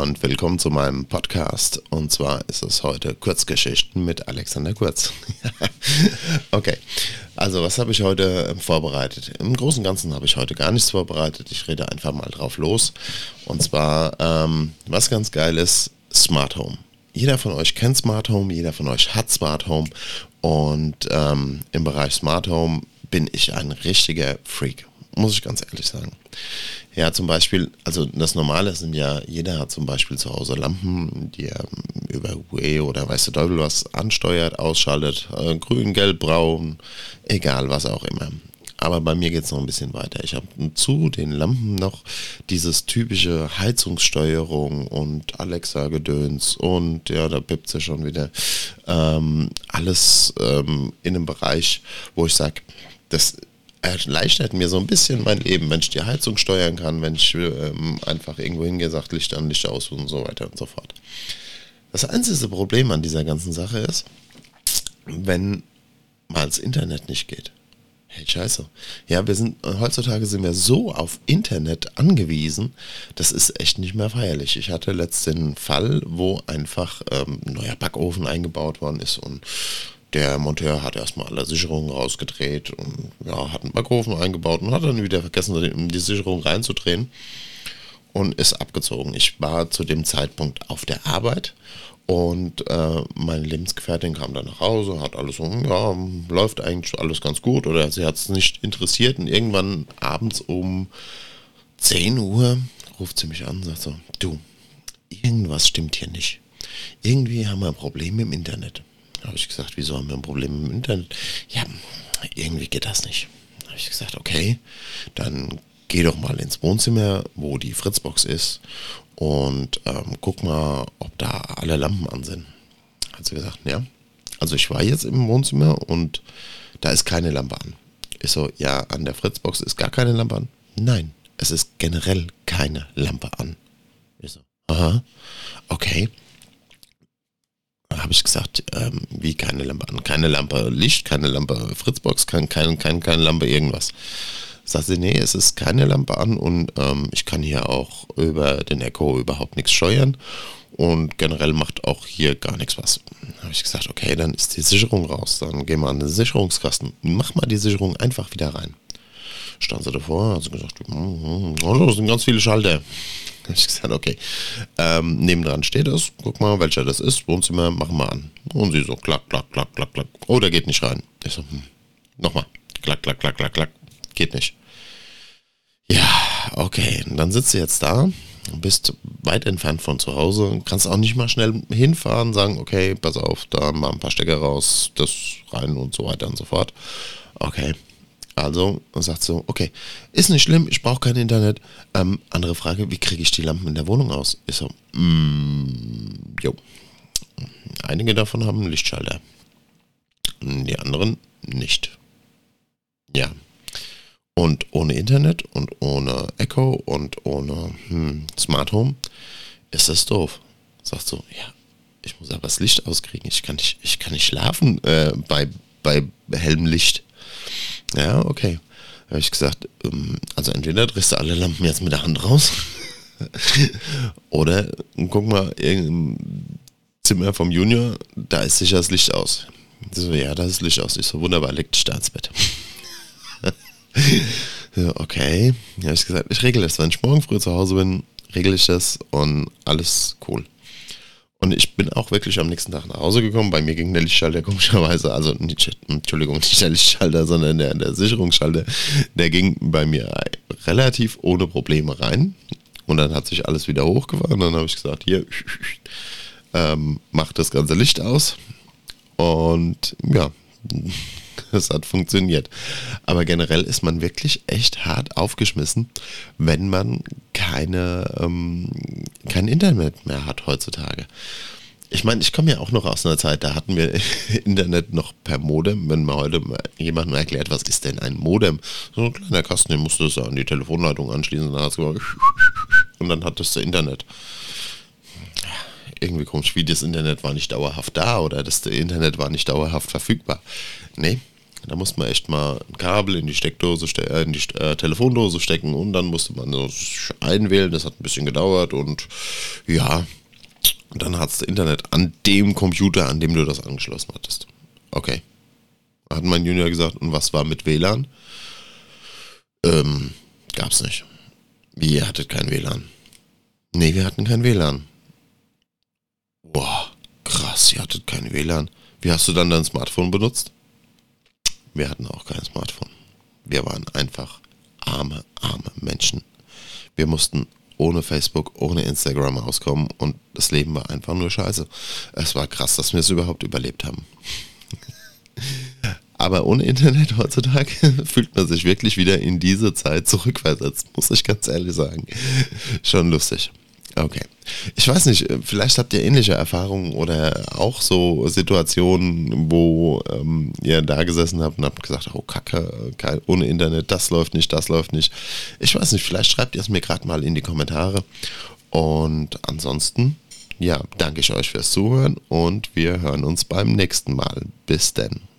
Und willkommen zu meinem Podcast. Und zwar ist es heute Kurzgeschichten mit Alexander Kurz. okay, also was habe ich heute vorbereitet? Im Großen und Ganzen habe ich heute gar nichts vorbereitet. Ich rede einfach mal drauf los. Und zwar, ähm, was ganz geil ist, Smart Home. Jeder von euch kennt Smart Home, jeder von euch hat Smart Home. Und ähm, im Bereich Smart Home bin ich ein richtiger Freak, muss ich ganz ehrlich sagen. Ja, zum Beispiel, also das Normale sind ja, jeder hat zum Beispiel zu Hause Lampen, die er über UE oder weiß der Teufel was ansteuert, ausschaltet, äh, grün, gelb, braun, egal was auch immer. Aber bei mir geht es noch ein bisschen weiter. Ich habe zu den Lampen noch dieses typische Heizungssteuerung und Alexa-Gedöns und ja, da pippt sie schon wieder. Ähm, alles ähm, in einem Bereich, wo ich sage, das erleichtert mir so ein bisschen mein Leben, wenn ich die Heizung steuern kann, wenn ich ähm, einfach irgendwo hingehe, sagt Licht an, Licht aus und so weiter und so fort. Das einzige Problem an dieser ganzen Sache ist, wenn mal das Internet nicht geht. Hey, scheiße. Ja, wir sind, heutzutage sind wir so auf Internet angewiesen, das ist echt nicht mehr feierlich. Ich hatte letzten Fall, wo einfach ähm, ein neuer Backofen eingebaut worden ist und der Monteur hat erstmal alle Sicherungen rausgedreht und ja, hat einen Backofen eingebaut und hat dann wieder vergessen, die Sicherung reinzudrehen und ist abgezogen. Ich war zu dem Zeitpunkt auf der Arbeit und äh, meine Lebensgefährtin kam dann nach Hause, hat alles so, ja, läuft eigentlich alles ganz gut oder sie hat es nicht interessiert und irgendwann abends um 10 Uhr ruft sie mich an und sagt so, du, irgendwas stimmt hier nicht. Irgendwie haben wir ein Problem im Internet. Habe ich gesagt, wieso haben wir ein Problem im Internet? Ja, irgendwie geht das nicht. Habe ich gesagt, okay, dann geh doch mal ins Wohnzimmer, wo die Fritzbox ist und ähm, guck mal, ob da alle Lampen an sind. Hat sie gesagt, ja. Also ich war jetzt im Wohnzimmer und da ist keine Lampe an. Ich so, ja, an der Fritzbox ist gar keine Lampe an. Nein, es ist generell keine Lampe an. Ich so, aha, okay habe ich gesagt, ähm, wie keine Lampe an, keine Lampe Licht, keine Lampe Fritzbox, kein, kein, kein, keine Lampe irgendwas. Sagt sie, nee, es ist keine Lampe an und ähm, ich kann hier auch über den Echo überhaupt nichts steuern und generell macht auch hier gar nichts was. Habe ich gesagt, okay, dann ist die Sicherung raus, dann gehen wir an den Sicherungskasten, mach mal die Sicherung einfach wieder rein. Stand sie davor, hat sie gesagt, oh, das sind ganz viele Schalter ich gesagt, okay. Ähm, nebendran steht es, guck mal, welcher das ist, Wohnzimmer, machen wir an. Und sie so, klack, klack, klack, klack, klack. Oh, der geht nicht rein. Ich so, hm. nochmal, klack, klack, klack, klack, klack. Geht nicht. Ja, okay. Und dann sitzt du jetzt da, bist weit entfernt von zu Hause, kannst auch nicht mal schnell hinfahren, sagen, okay, pass auf, da mal ein paar Stecker raus, das rein und so weiter und so fort. Okay, also sagt so, okay, ist nicht schlimm, ich brauche kein Internet. Ähm, andere Frage, wie kriege ich die Lampen in der Wohnung aus? Ich so, mm, jo. Einige davon haben Lichtschalter. Die anderen nicht. Ja. Und ohne Internet und ohne Echo und ohne hm, Smart Home ist das doof. Sagt so, ja, ich muss aber das Licht auskriegen. Ich kann nicht, ich kann nicht schlafen äh, bei, bei hellem Licht. Ja, okay. Da habe ich gesagt, ähm, also entweder drehst du alle Lampen jetzt mit der Hand raus oder guck mal, im Zimmer vom Junior, da ist sicher das Licht aus. So, ja, da ist das Licht aus. Ich so, wunderbar, liegt Staatsbett. so, okay. Habe ich gesagt, ich regle das. Wenn ich morgen früh zu Hause bin, regle ich das und alles cool. Und ich bin auch wirklich am nächsten Tag nach Hause gekommen. Bei mir ging der Lichtschalter komischerweise, also nicht, Entschuldigung, nicht der Lichtschalter, sondern der, der Sicherungsschalter, der ging bei mir relativ ohne Probleme rein. Und dann hat sich alles wieder hochgefahren. Dann habe ich gesagt, hier, ähm, mach das ganze Licht aus. Und ja, es hat funktioniert. Aber generell ist man wirklich echt hart aufgeschmissen, wenn man keine, ähm, kein Internet mehr hat heutzutage. Ich meine, ich komme ja auch noch aus einer Zeit, da hatten wir Internet noch per Modem. Wenn man heute jemandem erklärt, was ist denn ein Modem? So ein kleiner Kasten, den musst du an die Telefonleitung anschließen dann hast du und dann hattest du Internet. Irgendwie komisch, wie das Internet war nicht dauerhaft da oder das Internet war nicht dauerhaft verfügbar. Nee, da musste man echt mal ein Kabel in die Steckdose, äh, in die äh, Telefondose stecken und dann musste man das einwählen. Das hat ein bisschen gedauert und ja, dann hat das Internet an dem Computer, an dem du das angeschlossen hattest. Okay. Hat mein Junior gesagt, und was war mit WLAN? Ähm, gab's nicht. Wie, ihr hattet kein WLAN? Nee, wir hatten kein WLAN. Boah, krass, ihr hattet kein WLAN. Wie hast du dann dein Smartphone benutzt? Wir hatten auch kein Smartphone. Wir waren einfach arme, arme Menschen. Wir mussten ohne Facebook, ohne Instagram rauskommen und das Leben war einfach nur scheiße. Es war krass, dass wir es überhaupt überlebt haben. Aber ohne Internet heutzutage fühlt man sich wirklich wieder in diese Zeit zurückversetzt, muss ich ganz ehrlich sagen. Schon lustig. Okay. Ich weiß nicht, vielleicht habt ihr ähnliche Erfahrungen oder auch so Situationen, wo ähm, ihr da gesessen habt und habt gesagt, oh Kacke, kein, ohne Internet, das läuft nicht, das läuft nicht. Ich weiß nicht, vielleicht schreibt ihr es mir gerade mal in die Kommentare. Und ansonsten, ja, danke ich euch fürs Zuhören und wir hören uns beim nächsten Mal. Bis denn.